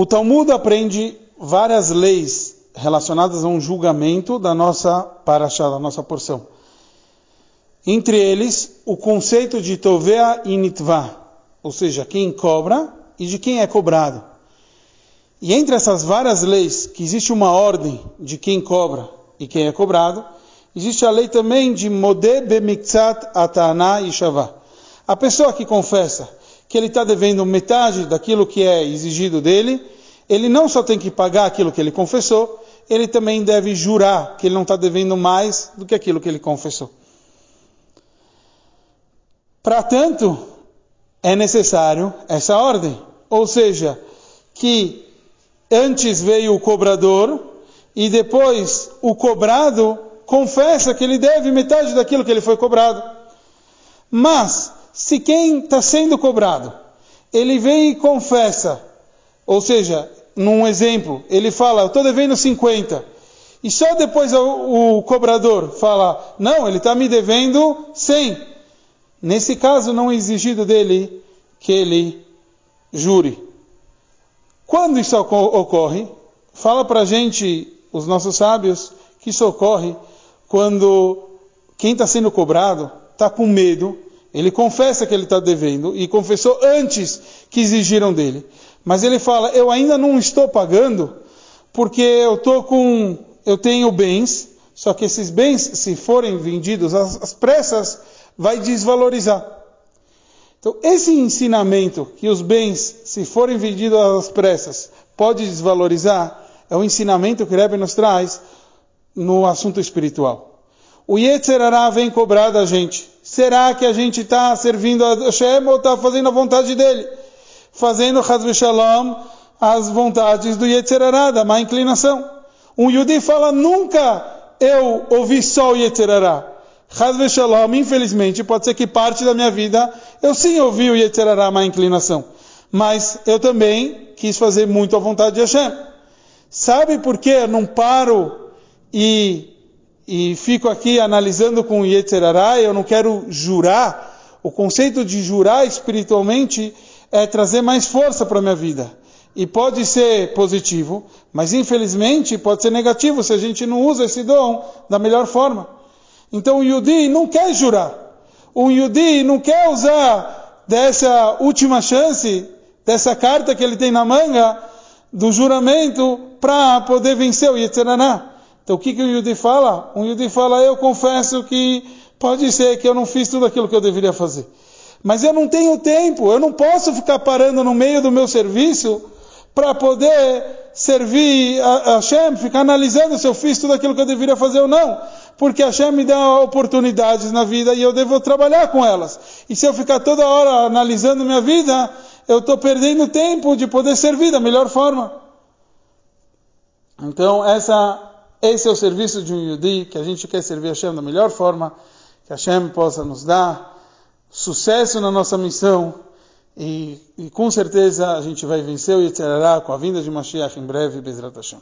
O Talmud aprende várias leis relacionadas a um julgamento da nossa paraxá, da nossa porção. Entre eles, o conceito de tovea e nitva, ou seja, quem cobra e de quem é cobrado. E entre essas várias leis, que existe uma ordem de quem cobra e quem é cobrado, existe a lei também de modé bemiktsat atana e shavá. A pessoa que confessa que ele está devendo metade daquilo que é exigido dele, ele não só tem que pagar aquilo que ele confessou, ele também deve jurar que ele não está devendo mais do que aquilo que ele confessou. Para tanto, é necessário essa ordem, ou seja, que antes veio o cobrador e depois o cobrado confessa que ele deve metade daquilo que ele foi cobrado. Mas, se quem está sendo cobrado, ele vem e confessa, ou seja, num exemplo, ele fala, eu estou devendo 50, e só depois o, o cobrador fala, não, ele está me devendo 100. Nesse caso, não é exigido dele que ele jure. Quando isso ocorre, fala para a gente, os nossos sábios, que isso ocorre quando quem está sendo cobrado está com medo, ele confessa que ele está devendo e confessou antes que exigiram dele. Mas ele fala: Eu ainda não estou pagando porque eu tô com, eu tenho bens, só que esses bens, se forem vendidos às pressas, vai desvalorizar. Então, esse ensinamento que os bens, se forem vendidos às pressas, pode desvalorizar, é o ensinamento que Rebbe nos traz no assunto espiritual. O Yetzerará vem cobrar da gente. Será que a gente está servindo a Hashem ou está fazendo a vontade dele? Fazendo Hazve Shalom as vontades do Yetzerará, da má inclinação. Um Yudi fala, nunca eu ouvi só o Yetzerará. Hazve Shalom, infelizmente, pode ser que parte da minha vida eu sim ouvi o Yetzerará, má inclinação. Mas eu também quis fazer muito a vontade de Hashem. Sabe por que eu não paro e, e fico aqui analisando com Yetzerará? Eu não quero jurar. O conceito de jurar espiritualmente é trazer mais força para a minha vida. E pode ser positivo, mas infelizmente pode ser negativo se a gente não usa esse dom da melhor forma. Então o Yudi não quer jurar. O Yudi não quer usar dessa última chance, dessa carta que ele tem na manga, do juramento, para poder vencer o Yetzirah. Então o que, que o Yudi fala? O Yudi fala, eu confesso que pode ser que eu não fiz tudo aquilo que eu deveria fazer. Mas eu não tenho tempo, eu não posso ficar parando no meio do meu serviço para poder servir a Hashem, ficar analisando se eu fiz tudo aquilo que eu deveria fazer ou não porque Hashem me dá oportunidades na vida e eu devo trabalhar com elas. E se eu ficar toda hora analisando minha vida, eu estou perdendo tempo de poder servir da melhor forma. Então, essa, esse é o serviço de um Yudi, que a gente quer servir a Hashem da melhor forma, que Hashem possa nos dar sucesso na nossa missão e, e com certeza a gente vai vencer o Yetzirah com a vinda de Mashiach em breve, Bezrat Hashem.